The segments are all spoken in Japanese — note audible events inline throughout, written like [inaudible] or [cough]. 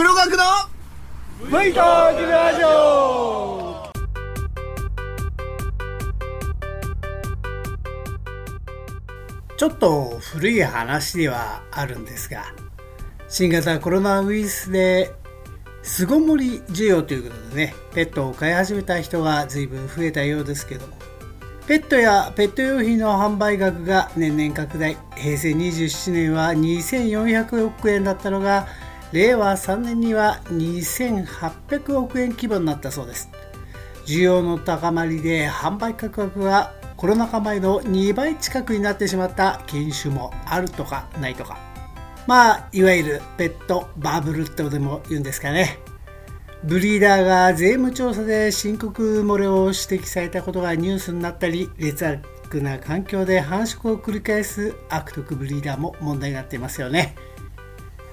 黒学の V トークラジオ。ちょっと古い話ではあるんですが新型コロナウイルスで巣ごもり需要ということでねペットを飼い始めた人が随分増えたようですけどもペットやペット用品の販売額が年々拡大。平成27年は2400億円だったのが令和3年には2800億円規模になったそうです。需要の高まりで販売価格がコロナ禍前の2倍近くになってしまった犬種もあるとかないとか。まあいわゆるペットバブルとでも言うんですかね。ブリーダーが税務調査で申告漏れを指摘されたことがニュースになったり劣悪な環境で繁殖を繰り返す悪徳ブリーダーも問題になっていますよね。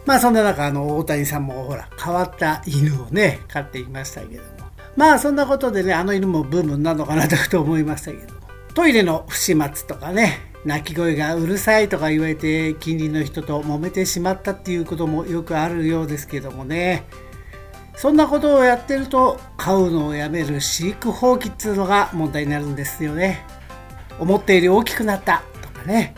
まあそんな中あの大谷さんもほら変わった犬をね飼っていましたけども。まあそんなことでねあの犬もブームなのかなと思いましたけども。トイレの不始末とかね鳴き声がうるさいとか言われて近隣の人と揉めてしまったっていうこともよくあるようですけどもね。そんなことをやってると飼うのをやめる飼育放棄っていうのが問題になるんですよね。思っているより大きくなったとかね。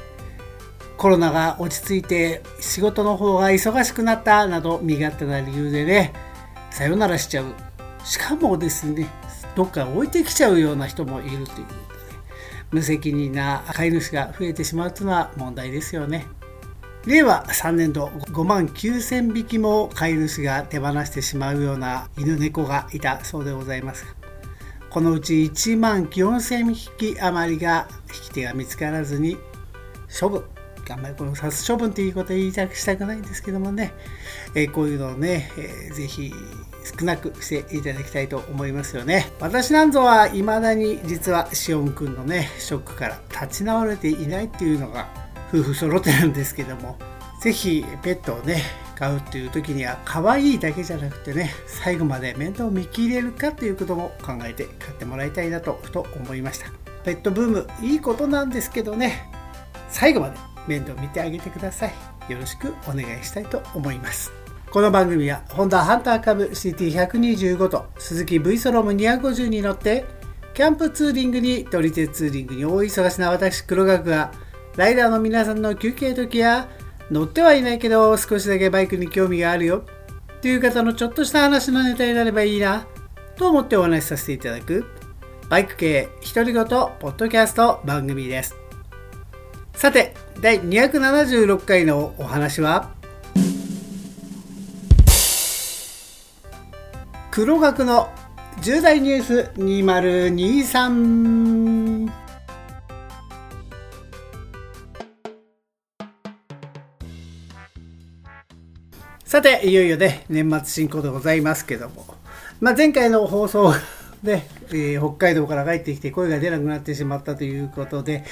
コロナが落ち着いて仕事の方が忙しくなったなど身勝手な理由でねさよならしちゃう。しかもですねどっか置いてきちゃうような人もいるということで無責任な飼い主が増えてしまうというのは問題ですよね。令和3年度5万9000匹も飼い主が手放してしまうような犬猫がいたそうでございますこのうち1万4000匹余りが引き手が見つからずに処分。あんまりこの殺処分っていうことは言いたくしたくないんですけどもね、えー、こういうのをね、えー、ぜひ少なくしていただきたいと思いますよね。私なんぞは未だに実はしおんくんのねショックから立ち直れていないっていうのが夫婦揃ってるんですけども是非ペットをね買うっていう時には可愛いだけじゃなくてね最後まで面倒見切れるかっていうことも考えて買ってもらいたいなとふと思いました。ペットブームいいことなんですけどね最後まで面倒見てあげてください。よろしくお願いしたいと思います。この番組はホンダハンター株 CT125 と鈴木 V ソロム250に乗ってキャンプツーリングに撮り鉄ツーリングに大忙しな私黒学がライダーの皆さんの休憩時や乗ってはいないけど少しだけバイクに興味があるよ。という方のちょっとした話のネタになればいいな。と思ってお話しさせていただくバイク系独り言ポッドキャスト番組です。さて第276回のお話は？黒学の重大ニュース2023さていよいよね年末進行でございますけども、まあ、前回の放送で、えー、北海道から帰ってきて声が出なくなってしまったということで、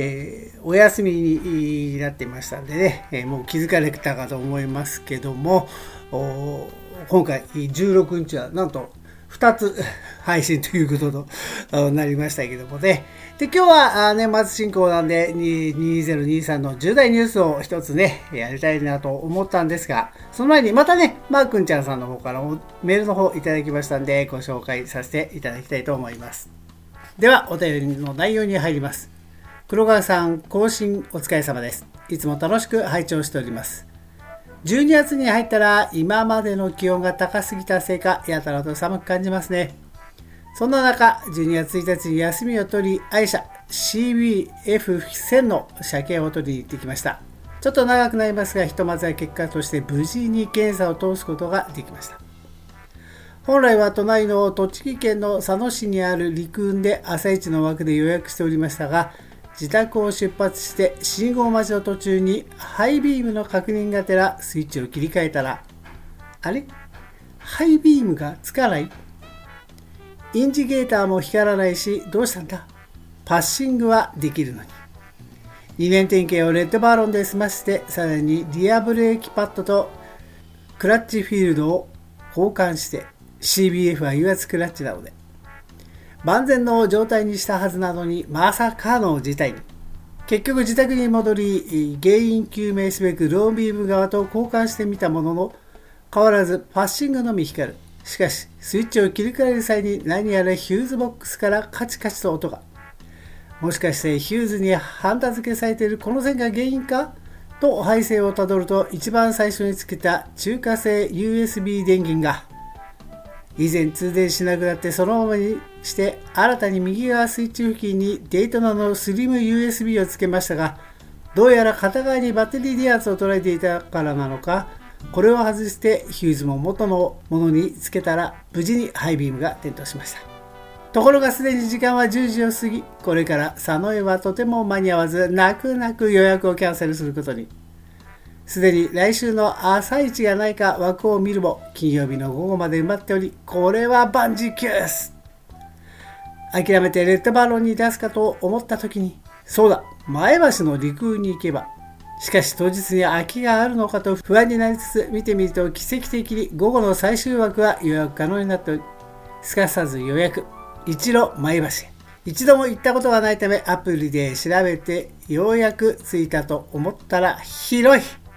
えー、お休みになってましたんでね、えー、もう気づかれたかと思いますけども今回16日はなんと2つ配信ということとなりましたけどもね。で、今日は年末進行なんで、2023の重大ニュースを一つね、やりたいなと思ったんですが、その前にまたね、マー君ちゃんさんの方からメールの方いただきましたんで、ご紹介させていただきたいと思います。では、お便りの内容に入ります。黒川さん、更新お疲れ様です。いつも楽しく拝聴しております。12月に入ったら今までの気温が高すぎたせいかやたらと寒く感じますねそんな中12月1日に休みを取り愛車 CBF1000 の車検を取りに行ってきましたちょっと長くなりますがひとまずは結果として無事に検査を通すことができました本来は隣の栃木県の佐野市にある陸運で朝一の枠で予約しておりましたが自宅を出発して信号待ちの途中にハイビームの確認がてらスイッチを切り替えたらあれ？ハイビームがつかない。インジゲーターも光らないしどうしたんだ？パッシングはできるのに。2年点検をレッドバーロンで済ませてさらにリアブレーキパッドとクラッチフィールドを交換して CBF は油圧クラッチなので。万全の状態にしたはずなのにまさかの事態に結局自宅に戻り原因究明すべくロービーム側と交換してみたものの変わらずパッシングのみ光る。しかし、スイッチを切り替える際に何やらヒューズボックスからカチカチと音が。もしかしてヒューズにハンダ付けされているこの線が原因かと配線をたどると一番最初につけた中華製 USB 電源が以前通電しなくなってそのままにして新たに右側スイッチ付近にデイトナのスリム USB をつけましたがどうやら片側にバッテリー電圧を捉えていたからなのかこれを外してヒューズも元のものにつけたら無事にハイビームが点灯しましたところがすでに時間は10時を過ぎこれから佐野へはとても間に合わず泣く泣く予約をキャンセルすることに。すでに来週の朝一がないか枠を見るも金曜日の午後まで埋まっておりこれは万事休す。諦めてレッドバロンに出すかと思った時にそうだ前橋の陸空に行けばしかし当日に空きがあるのかと不安になりつつ見てみると奇跡的に午後の最終枠は予約可能になっておりすかさず予約。一路前橋へ。一度も行ったことがないためアプリで調べてようやく着いたと思ったら広い。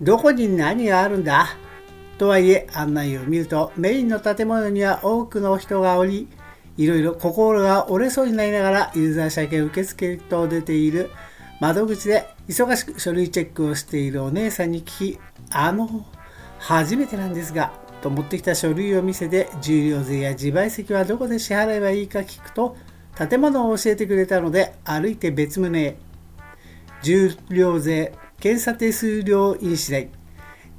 どこに何があるんだ？とはいえ案内を見るとメインの建物には多くの人がおりいろいろ心が折れそうになりながらユーザー車検受付と出ている窓口で忙しく書類チェックをしているお姉さんに聞きあの初めてなんですがと持ってきた書類を見せて重量税や自賠責はどこで支払えばいいか聞くと建物を教えてくれたので歩いて別棟へ。重量税検査手数料印紙代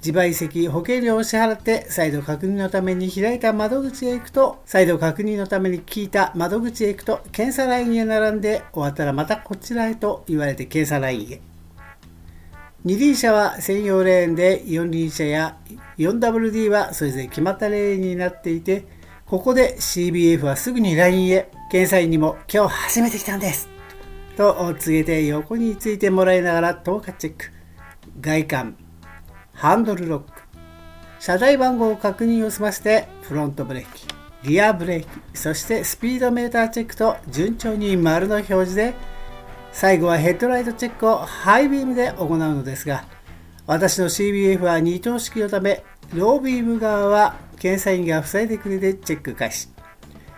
自賠責保険料を支払って再度確認のために開いた窓口へ行くと再度確認のために聞いた窓口へ行くと検査ラインへ並んで終わったらまたこちらへと言われて検査ラインへ。二輪車は専用レーンで四輪車や 4WD はそれぞれ決まったレーンになっていてここで CBF はすぐにラインへ。検査員にも今日初めて来たんです。と告げて横についてもらいながら10日チェック。外観。ハンドルロック。車台番号を確認を済ませてフロントブレーキ。リアブレーキ。そしてスピードメーターチェックと順調に丸の表示で最後はヘッドライトチェックをハイビームで行うのですが私の CBF は二等式のためロービーム側は検査員が塞いでくれてチェック開始。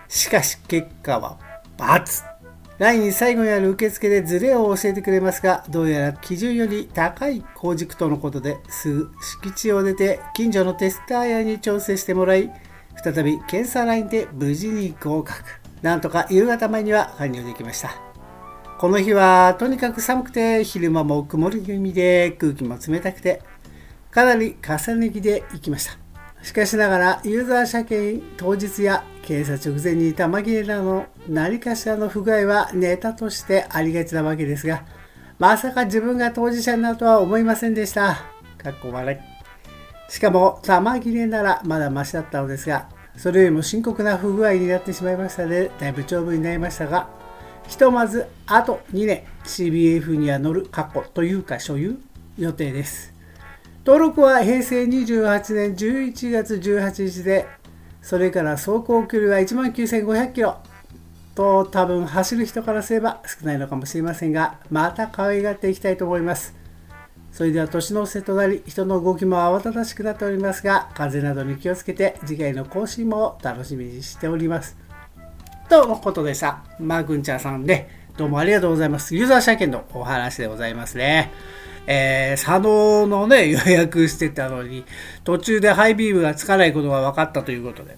しかし結果は×ライン最後にある受付でズレを教えてくれますが、どうやら基準より高い工軸とのことで、すぐ敷地を出て近所のテスター屋に調整してもらい、再び検査ラインで無事に合格。なんとか夕方前には完了できました。この日はとにかく寒くて昼間も曇り気味で空気も冷たくてかなり重ね着で行きました。しかしながらユーザー車検当日や検査直前に玉切れらの何かしらの不具合はネタとしてありがちなわけですが、まさか自分が当事者になるとは思いませんでした。かっこ笑い。しかも、玉切れならまだマシだったのですが、それよりも深刻な不具合になってしまいましたので、だいぶ長文になりましたが、ひとまずあと2年 CBF には乗る過去というか所有予定です。登録は平成28年11月18日でそれから走行距離は1万9500キロ。と多分走る人からすれば少ないのかもしれませんがまた可愛がっていきたいと思います。それでは年の瀬となり人の動きも慌ただしくなっておりますが風邪などに気をつけて次回の更新も楽しみにしております。とのことでしたマークンチャーさんでどうもありがとうございます。ユーザー車検のお話でございますね。えー、佐野のね、[laughs] 予約してたのに、途中でハイビームがつかないことが分かったということで。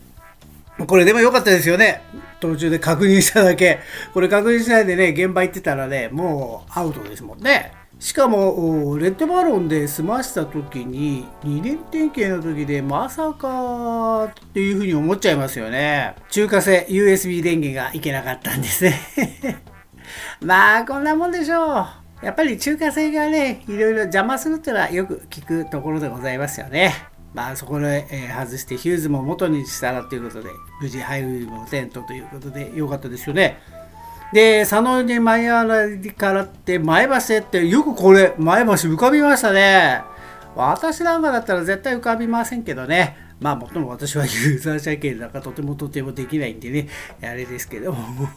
これでも良かったですよね。途中で確認しただけ。これ確認しないでね、現場行ってたらね、もうアウトですもんね。しかも、レッドバロンで済ました時に、2年点検の時でまさかっていうふうに思っちゃいますよね。中華製 USB 電源がいけなかったんですね。[laughs] まあ、こんなもんでしょう。やっぱり中華製がね、いろいろ邪魔するっていうのはよく聞くところでございますよね。まあそこで、えー、外してヒューズも元にしたらということで、無事ハイウィーもテントということでよかったですよね。で、佐野に前原からって前橋へってよくこれ前橋浮かびましたね。私なんかだったら絶対浮かびませんけどね。まあもっとも私は [laughs] ユーザー車検なんかとてもとてもできないんでね、あれですけども。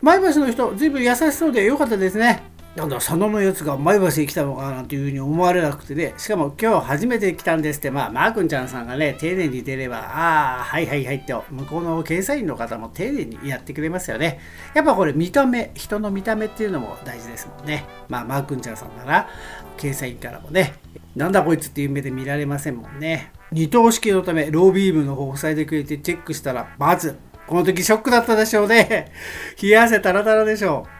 前橋の人、ずいぶん優しそうでよかったですね。なんだ佐野のやつが前橋に来たのかなっていうふうに思われなくてね。しかも今日初めて来たんですって。まあマー君ちゃんさんがね丁寧に出ればああはいはいはいって向こうの検査員の方も丁寧にやってくれますよね。やっぱこれ見た目人の見た目っていうのも大事ですもんね。まあマー君ちゃんさんなら検査員からもねなんだこいつっていう目で見られませんもんね。二等式のためロービームの方を塞いでくれてチェックしたらまずこの時ショックだったでしょうね。[laughs] 冷や汗タラタラでしょう。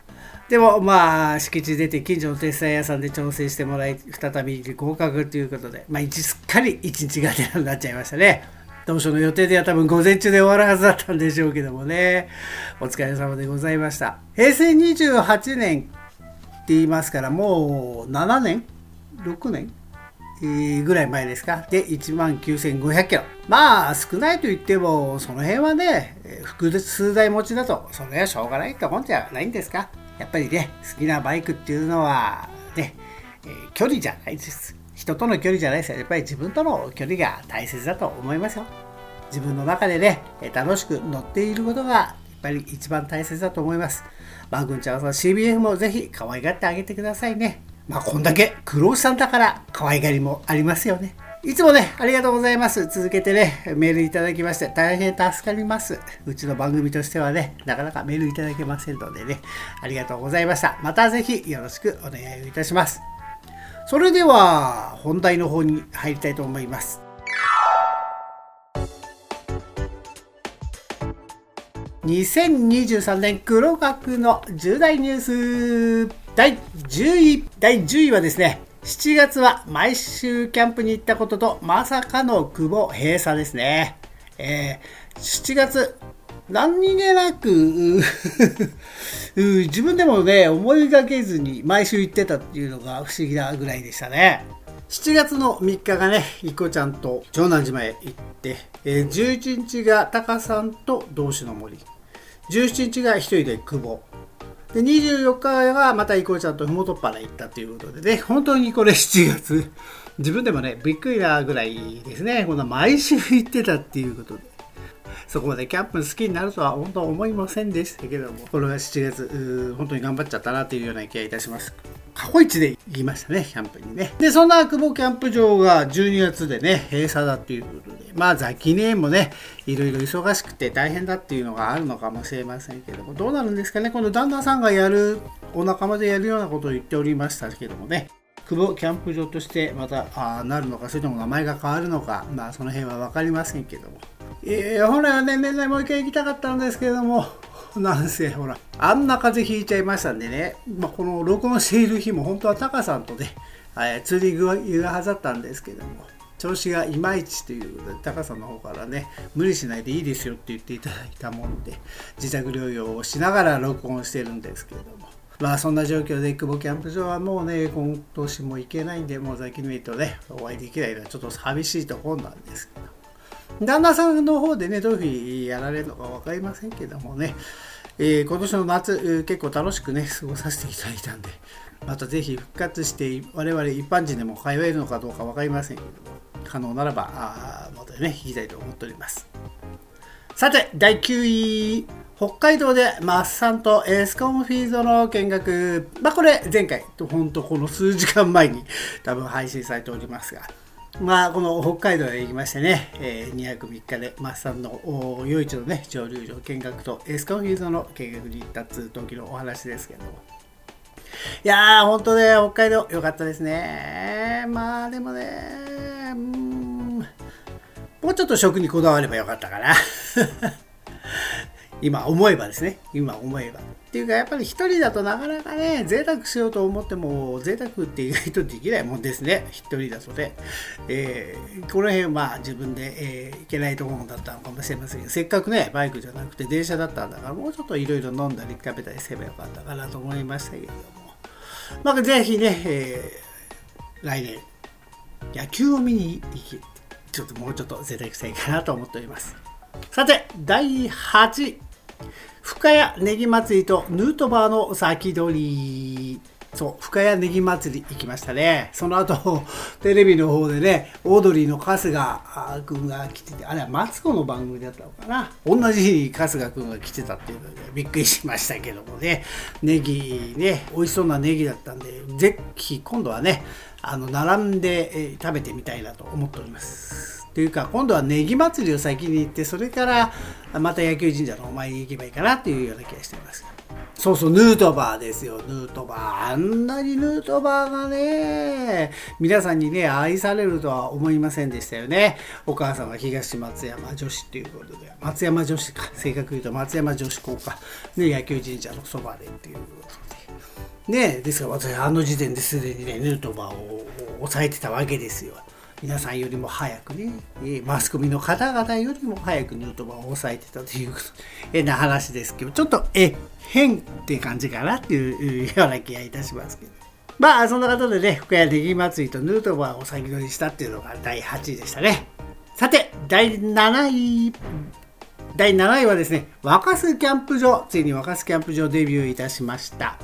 でもまあ敷地出て近所の鉄材屋さんで調整してもらい再び合格ということでまあ一すっかり一日が出になっちゃいましたね当初の予定では多分午前中で終わるはずだったんでしょうけどもねお疲れ様でございました平成28年って言いますからもう7年？6年？ぐらい前ですか？で、1万9500キロ。まあ、少ないと言っても、その辺はね、複数台持ちだと、それはしょうがないってもんじゃないんですか？やっぱりね、好きなバイクっていうのは、ね、えー、距離じゃないです。人との距離じゃないですよ。やっぱり自分との距離が大切だと思いますよ。自分の中でね、楽しく乗っていることが、やっぱり一番大切だと思います。バグンちゃんさん、CBF もぜひ可愛がってあげてくださいね。まあ、こんだけ苦労さんだから可愛がりもありますよね。いつもね、ありがとうございます。続けてね、メールいただきまして、大変助かります。うちの番組としてはね、なかなかメールいただけませんのでね、ありがとうございました。またぜひよろしくお願いいたします。それでは、本題の方に入りたいと思います。2023年黒学の重大ニュース第10位第10位はですね7月は毎週キャンプに行ったこととまさかの久保閉鎖ですね。えー、7月、何気なく [laughs] 自分でもね、思いがけずに毎週行ってたっていうのが不思議なぐらいでしたね。7月の3日がね、いこちゃんと長南島へ行って、え、11日がタカさんと同志の森、17日が1人で久保、で24日はまたイコちゃんとふもとっぱら行ったということでね、本当にこれ7月、自分でもね、びっくりなぐらいですね、この毎週行ってたっていうことで。そこまでキャンプ好きになるとは本当は思いませんでしたけども、これが7月、本当に頑張っちゃったなというような気がいたします。過去一で行きましたね、キャンプにね。で、そんな久保キャンプ場が12月でね、閉鎖だっていうことで、まあ、ザキネーもね、いろいろ忙しくて大変だっていうのがあるのかもしれませんけども、どうなるんですかね、この旦那さんがやる、お仲間でやるようなことを言っておりましたけどもね、久保キャンプ場としてまたあなるのか、それとも名前が変わるのか、まあ、その辺は分かりませんけども。えー、本来はね、年内もう一回行きたかったんですけれども、[laughs] なんせ、ほら、あんな風邪ひいちゃいましたんでね、まあ、この録音している日も本当はタカさんとね、えー、ツーリングは言うはずだったんですけども、調子がいまいちということで、タカさんの方からね、無理しないでいいですよって言っていただいたもんで、自宅療養をしながら録音してるんですけれども、まあそんな状況で久保キャンプ場はもうね、今年も行けないんで、もうザキヌイとね、お会いできないのはちょっと寂しいところなんですけど、旦那さんの方でね、どういうふうにやられるのか分かりませんけどもね、えー、今年の夏、結構楽しくね、過ごさせていただいたんで、またぜひ復活して、我々一般人でも通えるのかどうか分かりませんけども、可能ならば、あまたね、聞きたいと思っております。さて、第9位。北海道でマッサンとエスコンフィードの見学。まあ、これ前回、本当この数時間前に多分配信されておりますが、まあ、この北海道へ行きましてね、えー、2泊3日でマッサンの夜市のね、蒸留所見学とエスコンフィールドの見学に行った時のお話ですけども。いやー、ほんとね、北海道良かったですね。まあ、でもね、う、もうちょっと食にこだわればよかったかな。[laughs] 今思えばですね、今思えば。っていうかやっぱり一人だとなかなかね贅沢しようと思っても贅沢って意外とできないもんですね。一人だとね、えー、この辺は自分で、えー、いけないところだったのかもしれませんけどせっかくねバイクじゃなくて電車だったんだからもうちょっといろいろ飲んだり食べたりすればよかったかなと思いましたけれども。まあぜひね、えー、来年野球を見に行きちょっともうちょっと贅沢したいかなと思っております。さて第8位深谷ネギ祭りとヌートバーの先取り。そう、深谷ネギ祭り行きましたね。その後、[laughs] テレビの方でね、オードリーの春日君が来てて、あれはマツコの番組だったのかな。同じ日に春日君が来てたっていうので、びっくりしましたけどもね、ネギね、美味しそうなネギだったんで、ぜひ今度はね、あの、並んで食べてみたいなと思っております。というか、今度はネギ祭りを先に行って、それからまた野球神社のお参りに行けばいいかなっていうような気がしています。そうそう、ヌートバーですよ、ヌートバー。あんなにヌートバーがね、皆さんにね、愛されるとは思いませんでしたよね。お母さんは東松山女子っていうことで、松山女子か、正確に言うと松山女子校か、ね、野球神社のそばでっていうことで。ね、ですから私、あの時点ですでにね、ヌートバーを抑えてたわけですよ。皆さんよりも早くね、マスコミの方々よりも早くヌートバーを抑えてたというえな話ですけど、ちょっとえ変って感じかなっていうような気がいたしますけど。まあそんなことでね、福屋ネギ祭りとヌートバーを先取りしたっていうのが第8位でしたね。さて、第7位。第7位はですね、若洲キャンプ場、ついに若洲キャンプ場デビューいたしました。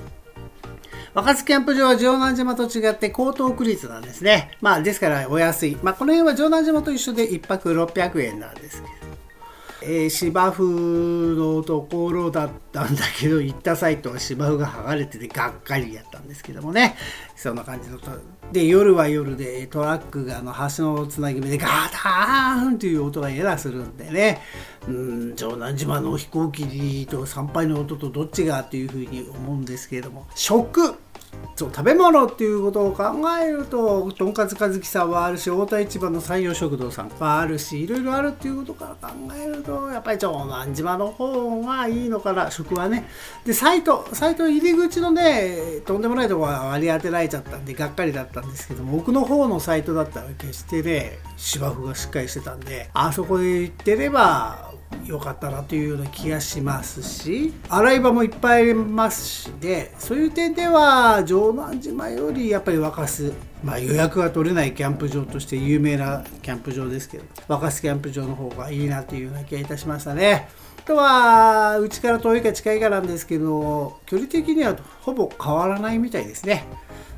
若津キャンプ場は城南島と違って江東区立なんですね。まあ、ですからお安い。まあ、この辺は城南島と一緒で1泊600円なんですけど。えー、芝生のところだったんだけど、行ったサイトは芝生が剥がれててがっかりやったんですけどもね。そんな感じの。で、夜は夜でトラックがあの橋のつなぎ目でガターンという音がエラーするんでね。うん、城南島の飛行機と参拝の音とどっちがっていうふうに思うんですけれども、食そう食べ物っていうことを考えるととんかつ和樹さんはあるし太田市場の山陽食堂さんはあるしいろいろあるっていうことから考えるとやっぱり長南島の方がいいのかな食はね。でサイトサイト入り口のねとんでもないところは割り当てられちゃったんでがっかりだったんですけども奥の方のサイトだったら決してね芝生がしっかりしてたんであそこで行ってれば良かったなというような気がしますし洗い場もいっぱいありますしでそういう点では城南島よりやっぱり若洲まあ予約が取れないキャンプ場として有名なキャンプ場ですけど若洲キャンプ場の方がいいなというような気がいたしましたね。あとはうちから遠いか近いかなんですけど距離的にはほぼ変わらないみたいですね。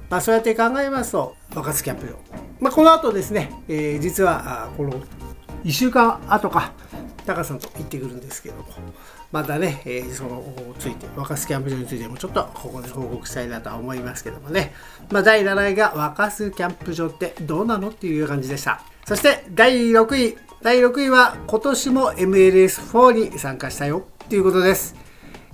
まあ、そうやって考えますと若洲キャンプ場、まあ、この後ですね、えー、実はこの1週間後か高さんと行ってくるんですけどもまたね、えー、そのついて若洲キャンプ場についてもちょっとここで報告したいなとは思いますけどもね、まあ、第7位が若洲キャンプ場ってどうなの？っていう感じでした。そして第6位。第6位は今年も MLS4 に参加したよっていうことです。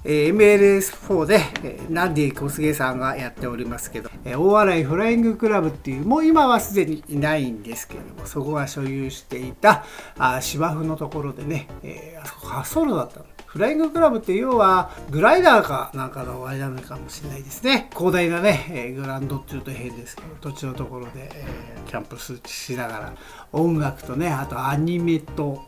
え MLS4 で、えナンディ小菅さんがやっておりますけど、え大洗フライングクラブっていう、もう今はすでにいないんですけれども、そこが所有していたあ芝生のところでね、えー、あそこ滑走路だったの。フライングクラブって要はグライダーかなんかのあれなのかもしれないですね。広大なね、えー、グランドっていうと変ですけど、土地のところで、えー、キャンプしながら音楽とね、あとアニメと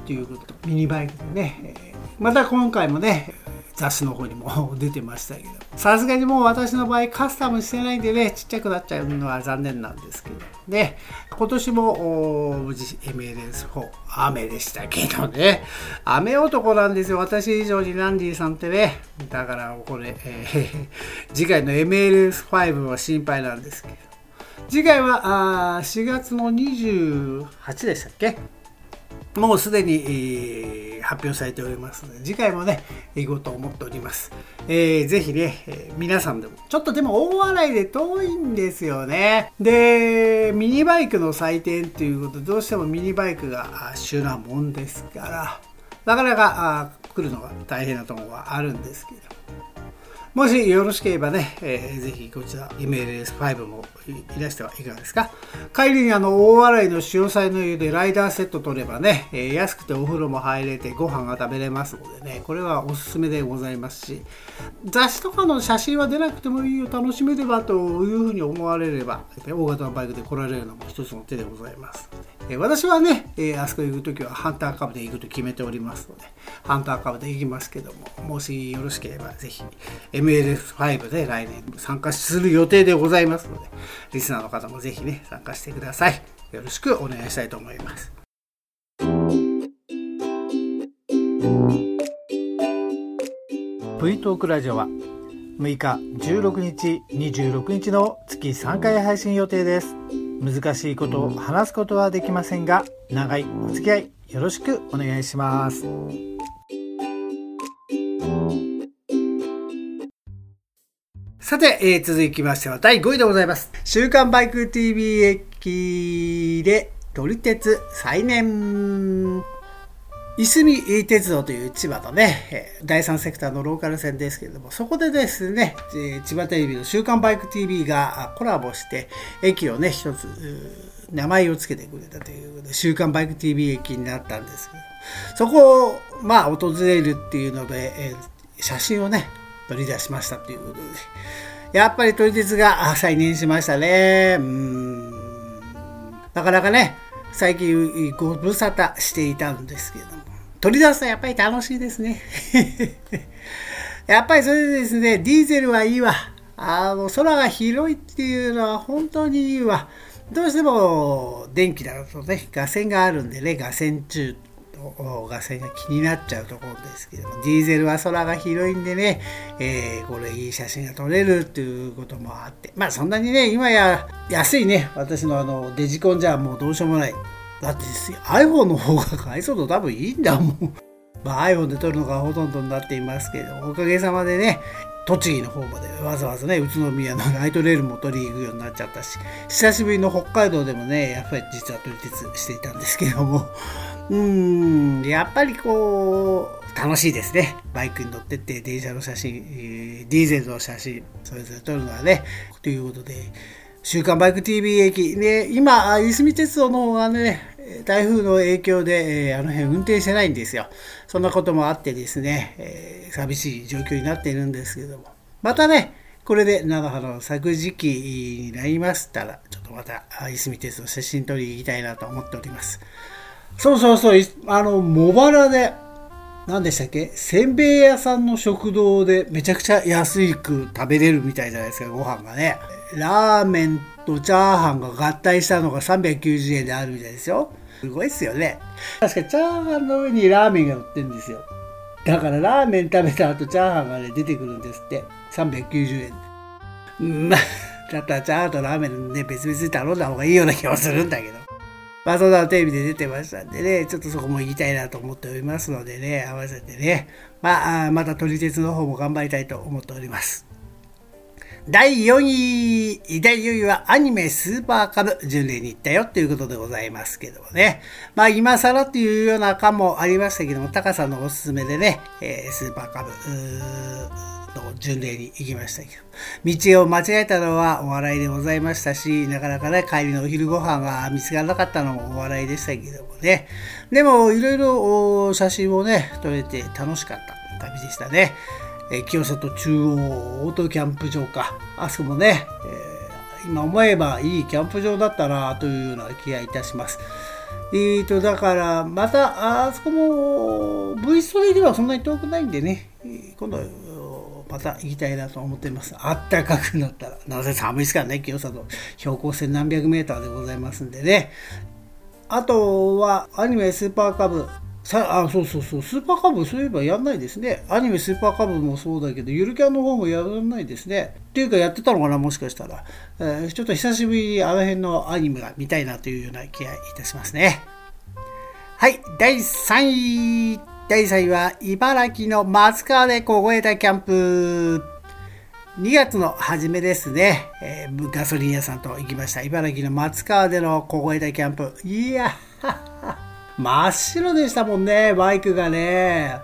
っていうことミニバイクでね、え、また今回もね、雑誌の方にも [laughs] 出てましたけど。さすがにもう私の場合カスタムしてないんでねちっちゃくなっちゃうのは残念なんですけど。ね今年も無事 MLS4 雨でしたけどね。雨男なんですよ。私以上にランディさんってね。だからこれ、えー、[laughs] 次回の MLS5 は心配なんですけど。次回はあ4月の28でしたっけ？もうすでに、えー、発表されておりますので、次回もね、行こうと思っております。えー、ぜひね、えー、皆さんでも、ちょっとでも大洗で遠いんですよね。で、ミニバイクの祭典っていうこと、どうしてもミニバイクが主なもんですから、なかなか来るのが大変なところはあるんですけど、もしよろしければね、えー、ぜひこちら MLS5 もいらしてはいかがですか。帰りにあの大洗の潮騒の湯でライダーセット取ればね、えー、安くてお風呂も入れてご飯が食べれますのでねこれはおすすめでございますし雑誌とかの写真は出なくてもいいよ楽しめればというふうに思われれば大型のバイクで来られるのも一つの手でございます。のでえ私はね、えあそこ行く時はハンター株で行くと決めておりますので、ハンター株で行きますけども、もしよろしければぜひ MLF5 で来年参加する予定でございますので、リスナーの方もぜひね、参加してください。よろしくお願いしたいと思います。V トークラジオは6日、16日、26日の月3回配信予定です。難しいことを話すことはできませんが、長いお付き合いよろしくお願いします。さて、えー、続きましては第5位でございます。週刊バイク TV 駅で撮り鉄再燃。いすみ鉄道という千葉のね、第三セクターのローカル線ですけれども、そこでですね、千葉テレビの週刊バイク TV がコラボして、駅をね、一つ、名前を付けてくれたということで、週刊バイク TV 駅になったんですけど、そこを、まあ、訪れるっていうので、写真をね、取り出しましたということで、やっぱり撮り鉄が再燃しましたね。うん。なかなかね、最近ご無沙汰していたんですけども、取り出すとやっぱり楽しいですね。[laughs] やっぱりそれでですね、ディーゼルはいいわ。あの、空が広いっていうのは本当にいいわ。どうしても電気だとね、画線があるんでね、画線中の画線が気になっちゃうところですけども、ディーゼルは空が広いんでね、えー、これいい写真が撮れるっていうこともあって、まあそんなにね、今や安いね、私のあのデジコンじゃもうどうしようもない。だって iPhone の方が解像度多分いいんだもん。まあ、iPhone で撮るのがほとんどになっていますけど、おかげさまでね、栃木の方までわざわざね、宇都宮のライトレールも取りに行くようになっちゃったし、久しぶりの北海道でもね、やっぱり実は撮り鉄していたんですけども、うーん、やっぱりこう、楽しいですね。バイクに乗ってって、電車の写真、ディーゼルの写真、それぞれ撮るのはね、ということで、週刊バイク TV 駅。で、今、いすみ鉄道の方がね、台風の影響で、えー、あの辺運転してないんですよ。そんなこともあってですね、えー、寂しい状況になっているんですけども。またね、これで長野の咲く時期になりましたら、ちょっとまた、いすみ鉄道写真撮りに行きたいなと思っております。そうそうそう、あの、茂原で、何でしたっけ？せんべい屋さんの食堂でめちゃくちゃ安く食べれるみたいじゃないですか、ご飯がね。ラーメンとチャーハンが合体したのが390円であるみたいですよ。すごいっすよね。確かチャーハンの上にラーメンが乗ってるんですよ。だからラーメン食べた後チャーハンがね、出てくるんですって。390円。うん、まあ、だったらチャーハンとラーメンね、別々に頼んだ方がいいような気はするんだけど。まあ、そんなテレビで出てましたんでね、ちょっとそこも行きたいなと思っておりますのでね、合わせてね、まあ、また撮り鉄の方も頑張りたいと思っております。第4位、第4位はアニメスーパーカブ巡礼に行ったよっていうことでございますけどもね。まあ今更っていうような感もありましたけども、タカさんのおすすめでね、えー、スーパーカブの巡礼に行きましたけど、道を間違えたのはお笑いでございましたし、なかなかね、帰りのお昼ご飯が見つからなかったのもお笑いでしたけどもね。でも、いろいろ写真をね、撮れて楽しかった旅でしたね。え清里中央オートキャンプ場か。あそこもね、えー、今思えばいいキャンプ場だったなというような気がいたします。えーと、だから、また、あそこも、V ストリーではそんなに遠くないんでね、今度、また行きたいなと思っています。あったかくなったら。なぜ寒いですからね、清里。標高千何百メーターでございますんでね。あとは、アニメスーパーカブ。さあ、そうそうそう、スーパーカブそういえばやんないですね。アニメスーパーカブもそうだけど、ゆるキャンの方もやらないですね。っていうかやってたのかな、もしかしたら。えー、ちょっと久しぶりにあの辺のアニメが見たいなというような気がいたしますね。はい、第3位。第3位は、茨城の松川で凍えたキャンプ。2月の初めですね、えー、ガソリン屋さんと行きました。茨城の松川での凍えたキャンプ。いや [laughs] 真っ白でしたもんね、バイクがね。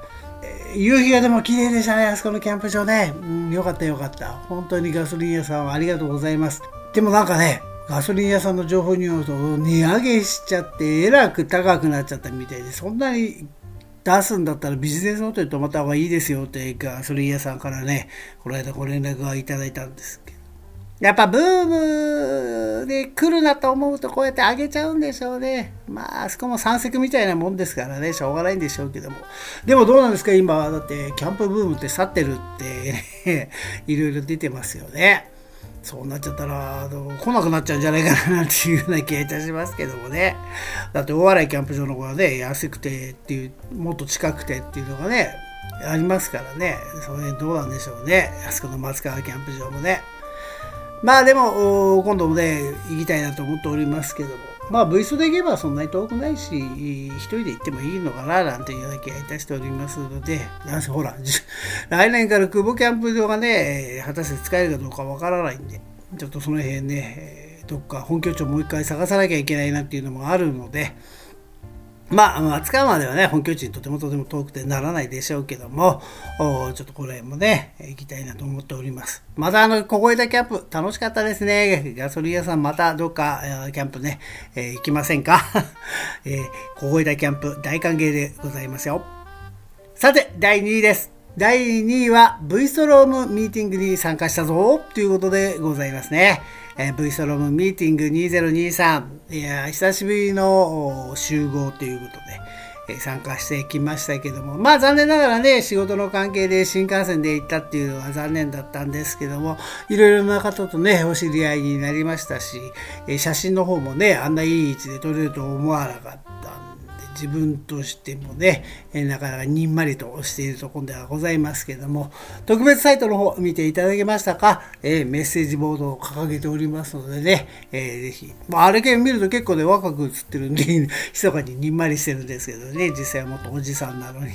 夕日がでも綺麗でしたね、あそこのキャンプ場ね。うん、よかったよかった。本当にガソリン屋さんはありがとうございます。でもなんかね、ガソリン屋さんの情報によると、値上げしちゃって、えらく高くなっちゃったみたいで、そんなに出すんだったらビジネスホテル泊まった方がいいですよってガソリン屋さんからね、この間ご連絡がいただいたんですけど。やっぱブームで来るなと思うとこうやって上げちゃうんでしょうね。まあ、あそこも山積みたいなもんですからね、しょうがないんでしょうけども。でもどうなんですか、今、だってキャンプブームって去ってるって、ね、[laughs] いろいろ出てますよね。そうなっちゃったら、来なくなっちゃうんじゃないかなっていうような気がいたしますけどもね。だって大洗キャンプ場の方がね、安くてっていう、もっと近くてっていうのがね、ありますからね、その辺どうなんでしょうね。あそこの松川キャンプ場もね。まあでも、今度もね、行きたいなと思っておりますけども、まあ、V スで行けばそんなに遠くないし、一人で行ってもいいのかな、なんていうような気がいたしておりますので、なんせほら、[laughs] 来年から久保キャンプ場がね、果たして使えるかどうかわからないんで、ちょっとその辺ね、どっか本拠地をもう一回探さなきゃいけないなっていうのもあるので、まあ、松川まではね、本拠地にとてもとても遠くてならないでしょうけども、ちょっとこれもね、行きたいなと思っております。またあの、小枝キャンプ、楽しかったですね。ガソリン屋さんまたどっか、キャンプね、えー、行きませんか、[laughs] えー、小枝キャンプ大歓迎でございますよ。さて、第2位です。第2位は V ストロームミーティングに参加したぞということでございますね。えー、V ストロームミーティング2023。いや、久しぶりの集合ということで、えー、参加してきましたけども、まあ残念ながらね、仕事の関係で新幹線で行ったっていうのは残念だったんですけども、いろいろな方とね、お知り合いになりましたし、えー、写真の方もね、あんないい位置で撮れると思わなかった自分としてもね、えなかなかにんまりとしているところではございますけども、特別サイトの方見ていただけましたか、え、メッセージボードを掲げておりますのでね、えー、ぜひ、まあ、あれ系見ると結構ね、若く映ってるんで、密かににんまりしてるんですけどね、実際はもっとおじさんなのに。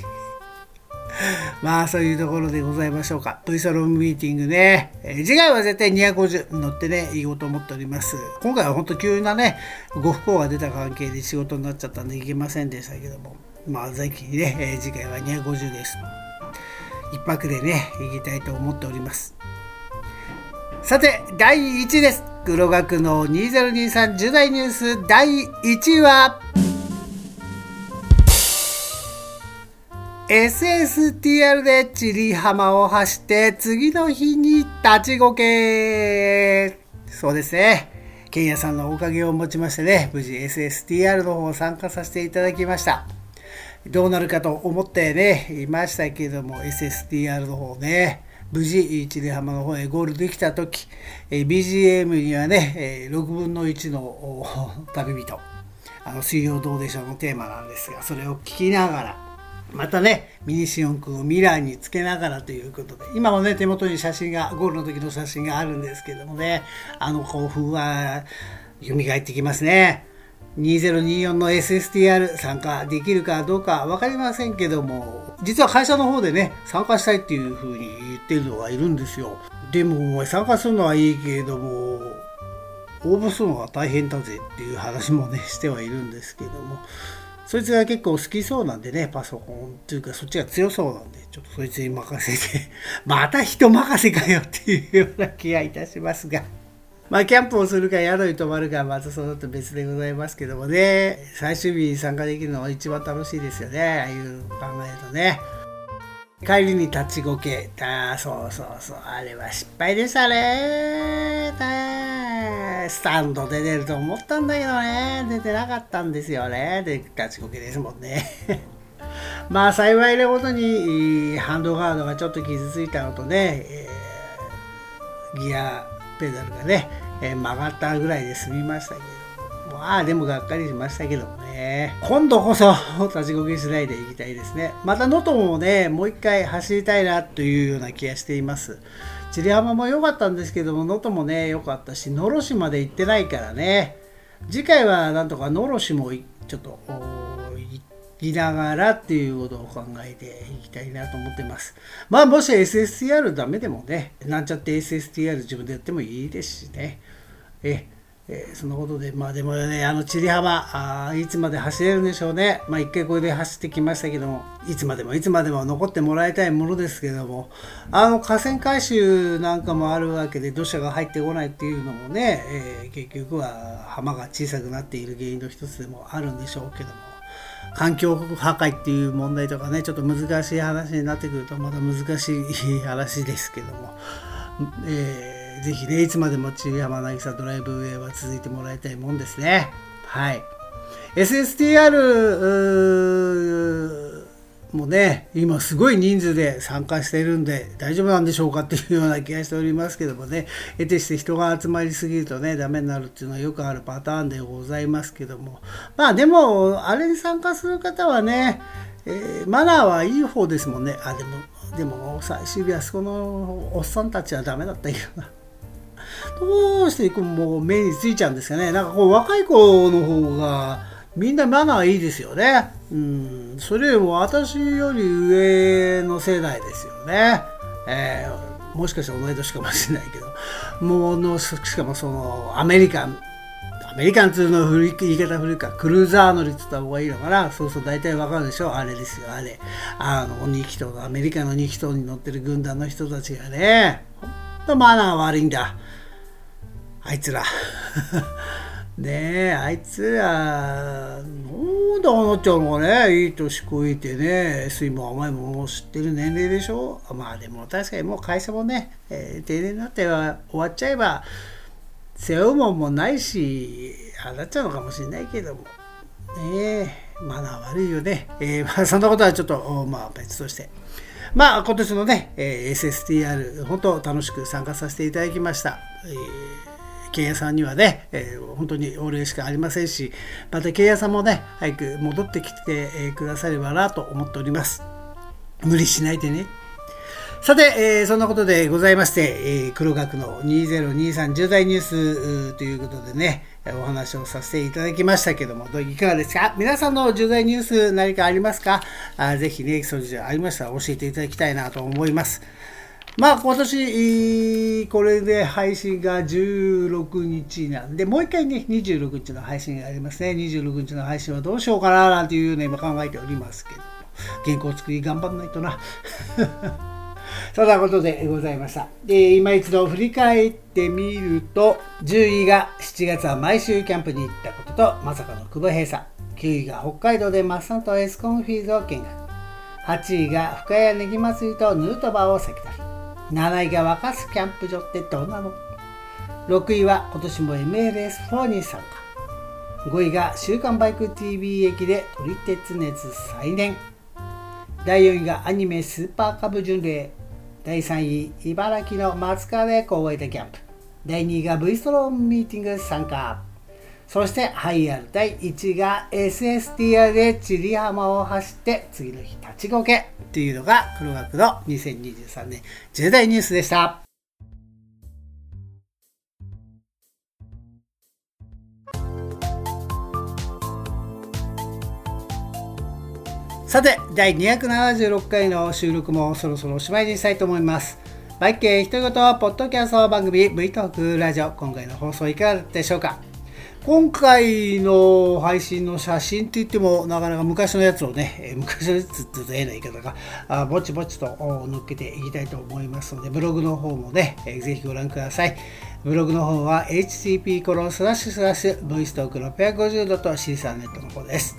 [laughs] まあそういうところでございましょうか。V サロンミーティングね。えー、次回は絶対250乗ってね、行こうと思っております。今回は本当急なね、ご不幸が出た関係で仕事になっちゃったんで行けませんでしたけども。まあぜひね、えー、次回は250です。一泊でね、行きたいと思っております。さて、第1位です。黒学の2023 10代ニュース第1位は、SSTR で千里浜を走って次の日に立ちこけそうですね。ケンヤさんのおかげをもちましてね、無事 SSTR の方参加させていただきました。どうなるかと思ってね、いましたけれども、SSTR の方ね、無事、千里浜の方へゴールできた時、BGM にはね、6分の1の旅人、あの、水曜どうでしょうのテーマなんですが、それを聞きながら、またね、ミニシオン君をミラーにつけながらということで、今もね、手元に写真が、ゴールの時の写真があるんですけどもね、あの興奮は蘇ってきますね。2024の SSTR 参加できるかどうか分かりませんけども、実は会社の方でね、参加したいっていう風に言ってるのがいるんですよ。でも、参加するのはいいけれども、応募するのが大変だぜっていう話もね、してはいるんですけども、そいつが結構好きそうなんでね、パソコンというかそっちが強そうなんで、ちょっとそいつに任せて [laughs] また人任せかよっていうような気がいたしますが。[laughs] まあ、キャンプをするか宿に泊まるかまたそのと別でございますけどもね、最終日に参加できるのは一番楽しいですよね、ああいう考えるとね。帰りに立ちこけた、そうそうそう、あれは失敗でしたね。スタンドで出ると思ったんだけどね、出てなかったんですよね。で、立ちこけですもんね。[laughs] まあ幸いなことにハンドガードがちょっと傷ついたのとね、えー、ギアペダルがね、えー、曲がったぐらいで済みましたけど、まあでもがっかりしましたけどもね、今度こそ立ちこけしないでいきたいですね。また能登もね、もう一回走りたいなというような気がしています。千里浜も良かったんですけども、能登もね、良かったし、野呂市まで行ってないからね、次回はなんとか野呂市もちょっと行きながらっていうことを考えていきたいなと思ってます。まあ、もし SSTR ダメでもね、なんちゃって SSTR 自分でやってもいいですしね。ええー、そのことで、まあでもね、あの、千里浜、あいつまで走れるんでしょうね。まあ一回これで走ってきましたけども、いつまでもいつまでも残ってもらいたいものですけども、あの、河川回収なんかもあるわけで、土砂が入ってこないっていうのもね、えー、結局は浜が小さくなっている原因の一つでもあるんでしょうけども、環境破壊っていう問題とかね、ちょっと難しい話になってくると、まだ難しい話ですけども、えーぜひね、いつまでも千山渚ドライブウェイは続いてもらいたいもんですね。はい。SSTR もね、今すごい人数で参加しているんで大丈夫なんでしょうかっていうような気がしておりますけどもね、得てして人が集まりすぎるとね、ダメになるっていうのはよくあるパターンでございますけども、まあでも、あれに参加する方はね、えー、マナーはいい方ですもんねあでもでも最終日はそこのおっさんたちはダメだったけどなどうしていくもう目についちゃうんですかね。なんかこう若い子の方がみんなマナーいいですよね。うん。それよりも私より上の世代ですよね。えー、もしかしたら同い年かもしれないけど。もうのしかもそのアメリカン。アメリカン通の古い言い方古いか。クルーザー乗りって言った方がいいのかな。そうそう大体わかるでしょ。あれですよ。あれ。あの2気筒アメリカの2気筒に乗ってる軍団の人たちがね。ほんとマナー悪いんだ。あいつら。[laughs] ねえあいつら。なんであなっちゃうのかね。いい年こいてね。水も甘いももう知ってる年齢でしょ。まあでも確かにもう会社もね、えー、定年になっては終わっちゃえば背負うもんもないしああなっちゃうのかもしれないけども。ねえマナー悪いよね、えー、まあそんなことはちょっとまあ別として。まあ今年のね、えー、SSTR 本当楽しく参加させていただきました、えーケ屋さんにはね、えー、本当にお礼しかありませんし、またケ屋さんもね、早く戻ってきて、くださればなと思っております。無理しないでね。さて、えー、そんなことでございまして、えー、黒学の2023重大ニュースということでね、お話をさせていただきましたけども、どういかがですか？皆さんの重大ニュース何かありますか？あぜひね、それじゃありましたら教えていただきたいなと思います。まあ今年これで配信が16日なんでもう一回ね26日の配信がありますね。26日の配信はどうしようかななんていうね今考えておりますけど原稿作り頑張んないとな。[laughs] そんなことでございました。で今一度振り返ってみると10位が7月は毎週キャンプに行ったこととまさかの久保閉鎖9位が北海道でマッサンとエスコンフィールドを見学。8位が深谷ネギ祭りとヌートバーを先取り。7位が若洲キャンプ場ってどうなの ?6 位は今年も MLS4 に参加。5位が週刊バイク TV 駅で撮り鉄熱再燃。第4位がアニメスーパーカブ巡礼。第3位、茨城の松川で公営でキャンプ。第2位が V ストロームミーティング参加。そして、ハイアル第1位が SSTR で千里浜を走って次の日立ちこけというのが黒学の2023年重大ニュースでした。さて、第276回の収録もそろそろおしまいにしたいと思います。バイケー独り言ポッドキャスト番組 V トークラジオ今回の放送いかがでしょうか？今回の配信の写真って言ってもなかなか昔のやつをね、[laughs] 昔のやつって言うとええな言い方が、あぼちぼちと乗っけていきたいと思いますので、ブログの方もね、ぜひご覧ください。ブログの方は http コロンスラッシュスラッシュ v ストーク 650.c3 ネットの方です。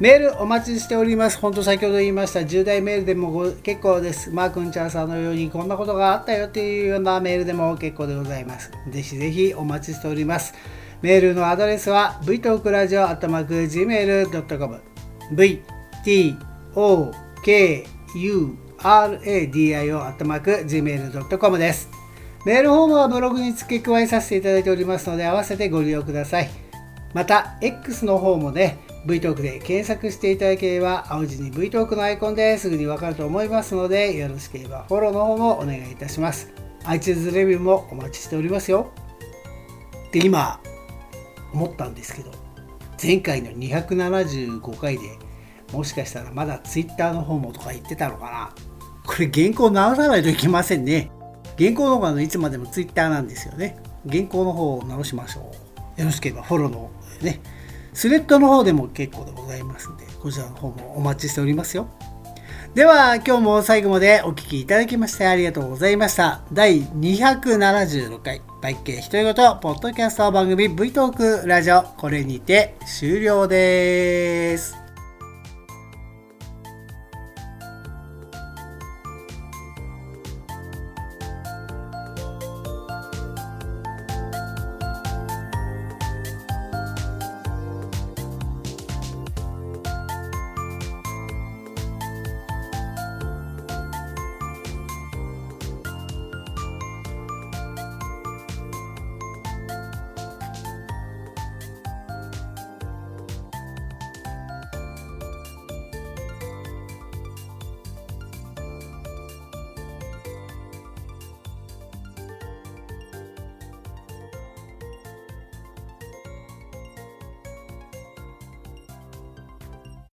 メールお待ちしております。本当先ほど言いました10代メールでも結構です。マー君チャーさんのようにこんなことがあったよっていうようなメールでも結構でございます。ぜひぜひお待ちしております。メールのアドレスは v t o k r a d i o g m a i l c o m vtokuradio.gmail.com です。メールフォームはブログに付け加えさせていただいておりますので合わせてご利用ください。また、X の方もね、VTalk で検索していただければ青字に VTalk のアイコンですぐにわかると思いますのでよろしければフォローの方もお願いいたします。iTunes レビューもお待ちしておりますよ。で、今、思ったんですけど前回の275回でもしかしたらまだ Twitter の方もとか言ってたのかな。これ原稿直さないといけませんね。原稿の方がいつまでも Twitter なんですよね。原稿の方を直しましょう。よろしければフォローのね。スレッドの方でも結構でございますんでこちらの方もお待ちしておりますよ。では今日も最後までお聴きいただきましてありがとうございました。第276回バイケ独り言ポッドキャスト番組 V トークラジオこれにて終了です。